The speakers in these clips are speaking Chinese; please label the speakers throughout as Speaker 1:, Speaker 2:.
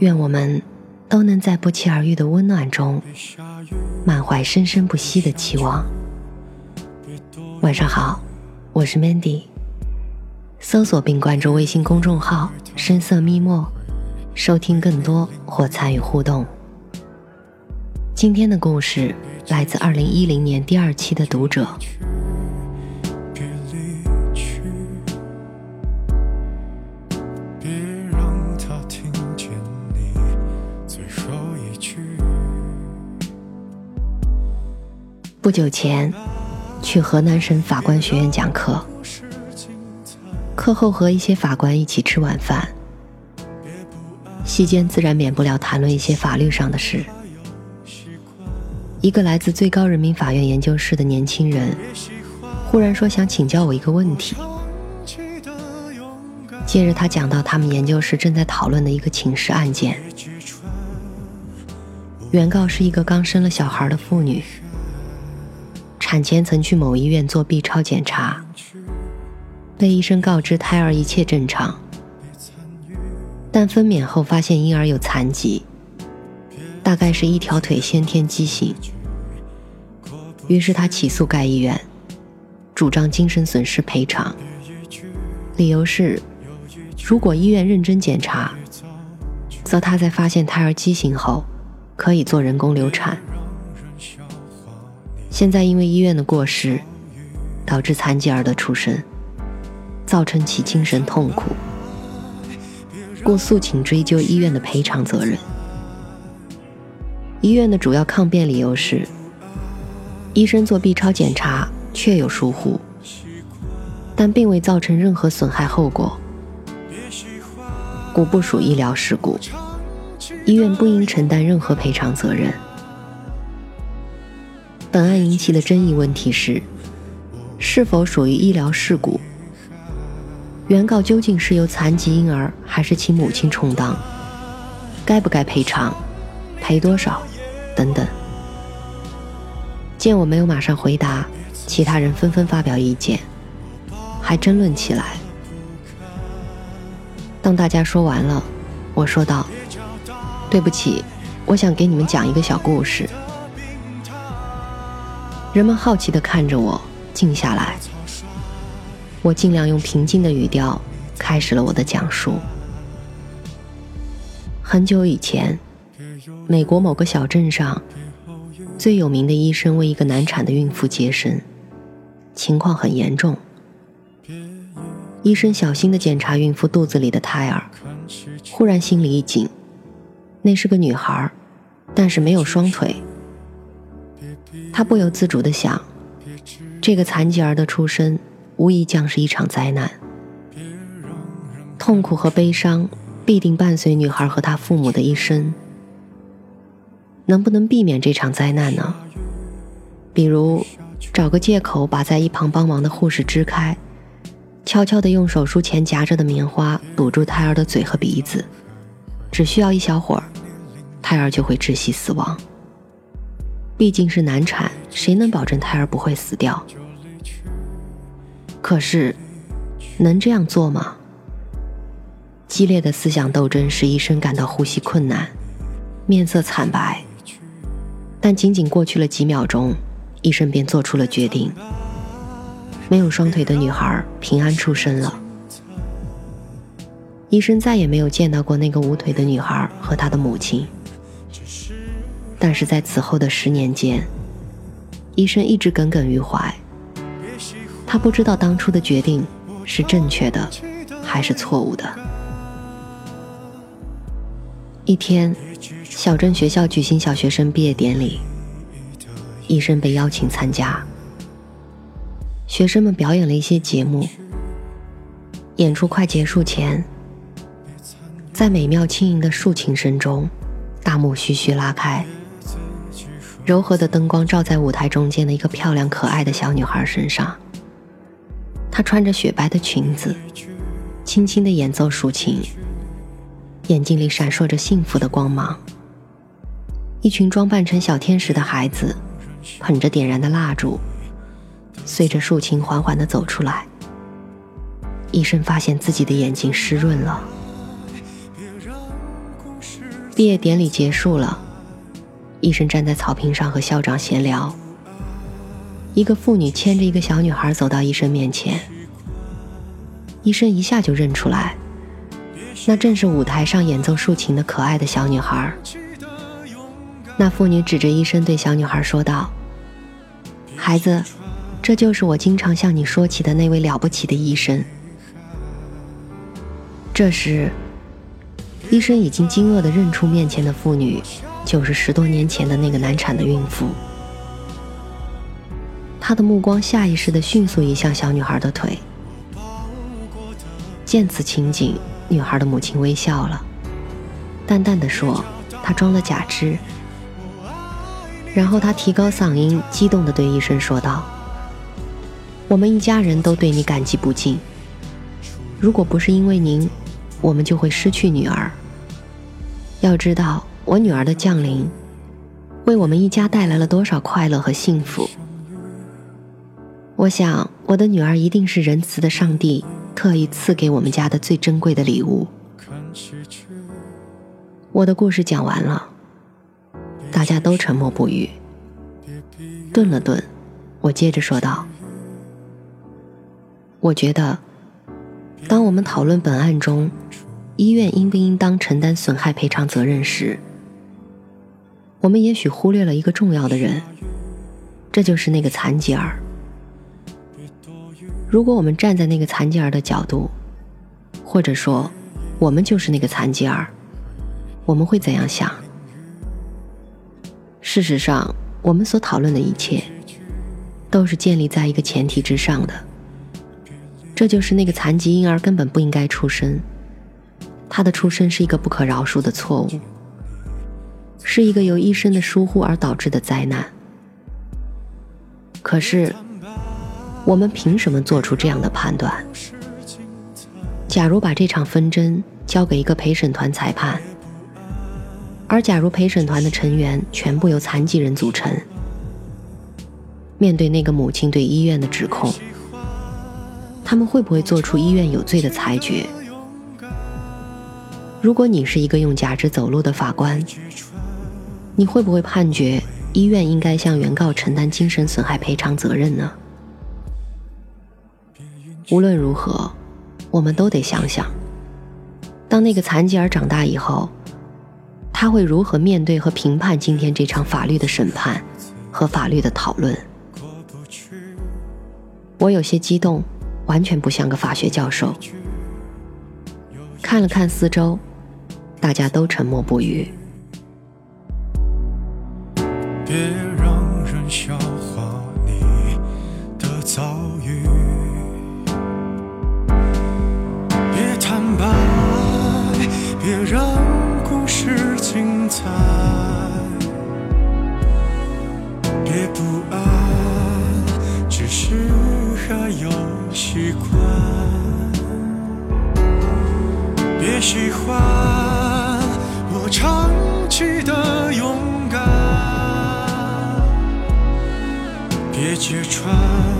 Speaker 1: 愿我们都能在不期而遇的温暖中，满怀生生不息的期望。晚上好，我是 Mandy。搜索并关注微信公众号“深色密墨”，收听更多或参与互动。今天的故事来自二零一零年第二期的读者。不久前，去河南省法官学院讲课。课后和一些法官一起吃晚饭，席间自然免不了谈论一些法律上的事。一个来自最高人民法院研究室的年轻人，忽然说想请教我一个问题。接着他讲到他们研究室正在讨论的一个请示案件，原告是一个刚生了小孩的妇女。产前曾去某医院做 B 超检查，被医生告知胎儿一切正常，但分娩后发现婴儿有残疾，大概是一条腿先天畸形。于是他起诉该医院，主张精神损失赔偿，理由是，如果医院认真检查，则他在发现胎儿畸形后，可以做人工流产。现在因为医院的过失，导致残疾儿的出生，造成其精神痛苦，故诉请追究医院的赔偿责任。医院的主要抗辩理由是，医生做 B 超检查确有疏忽，但并未造成任何损害后果，故不属医疗事故，医院不应承担任何赔偿责任。本案引起的争议问题是，是否属于医疗事故？原告究竟是由残疾婴儿还是其母亲充当？该不该赔偿？赔多少？等等。见我没有马上回答，其他人纷纷发表意见，还争论起来。当大家说完了，我说道：“对不起，我想给你们讲一个小故事。”人们好奇地看着我，静下来。我尽量用平静的语调开始了我的讲述。很久以前，美国某个小镇上，最有名的医生为一个难产的孕妇接生，情况很严重。医生小心地检查孕妇肚子里的胎儿，忽然心里一紧，那是个女孩，但是没有双腿。他不由自主地想，这个残疾儿的出生无疑将是一场灾难，痛苦和悲伤必定伴随女孩和她父母的一生。能不能避免这场灾难呢？比如，找个借口把在一旁帮忙的护士支开，悄悄地用手术钳夹着的棉花堵住胎儿的嘴和鼻子，只需要一小会儿，胎儿就会窒息死亡。毕竟是难产，谁能保证胎儿不会死掉？可是，能这样做吗？激烈的思想斗争使医生感到呼吸困难，面色惨白。但仅仅过去了几秒钟，医生便做出了决定：没有双腿的女孩平安出生了。医生再也没有见到过那个无腿的女孩和她的母亲。但是在此后的十年间，医生一直耿耿于怀。他不知道当初的决定是正确的，还是错误的。一天，小镇学校举行小学生毕业典礼，医生被邀请参加。学生们表演了一些节目。演出快结束前，在美妙轻盈的竖琴声中，大幕徐徐拉开，柔和的灯光照在舞台中间的一个漂亮可爱的小女孩身上。她穿着雪白的裙子，轻轻的演奏竖琴，眼睛里闪烁着幸福的光芒。一群装扮成小天使的孩子，捧着点燃的蜡烛，随着竖琴缓缓地走出来。医生发现自己的眼睛湿润了。毕业典礼结束了，医生站在草坪上和校长闲聊。一个妇女牵着一个小女孩走到医生面前，医生一下就认出来，那正是舞台上演奏竖琴的可爱的小女孩。那妇女指着医生对小女孩说道：“孩子，这就是我经常向你说起的那位了不起的医生。”这时。医生已经惊愕地认出面前的妇女，就是十多年前的那个难产的孕妇。他的目光下意识地迅速移向小女孩的腿。见此情景，女孩的母亲微笑了，淡淡的说：“她装了假肢。”然后她提高嗓音，激动地对医生说道：“我们一家人都对你感激不尽。如果不是因为您……”我们就会失去女儿。要知道，我女儿的降临，为我们一家带来了多少快乐和幸福。我想，我的女儿一定是仁慈的上帝特意赐给我们家的最珍贵的礼物。我的故事讲完了，大家都沉默不语。顿了顿，我接着说道：“我觉得。”当我们讨论本案中医院应不应当承担损害赔偿责任时，我们也许忽略了一个重要的人，这就是那个残疾儿。如果我们站在那个残疾儿的角度，或者说我们就是那个残疾儿，我们会怎样想？事实上，我们所讨论的一切，都是建立在一个前提之上的。这就是那个残疾婴儿根本不应该出生，他的出生是一个不可饶恕的错误，是一个由医生的疏忽而导致的灾难。可是，我们凭什么做出这样的判断？假如把这场纷争交给一个陪审团裁判，而假如陪审团的成员全部由残疾人组成，面对那个母亲对医院的指控。他们会不会做出医院有罪的裁决？如果你是一个用假肢走路的法官，你会不会判决医院应该向原告承担精神损害赔偿责任呢？无论如何，我们都得想想，当那个残疾儿长大以后，他会如何面对和评判今天这场法律的审判和法律的讨论？我有些激动。完全不像个法学教授。看了看四周，大家都沉默不语。别揭穿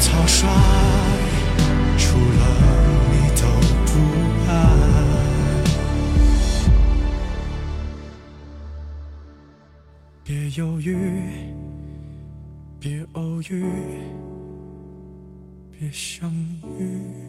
Speaker 1: 草率，除了你都不爱。别犹豫，别偶遇。别相遇。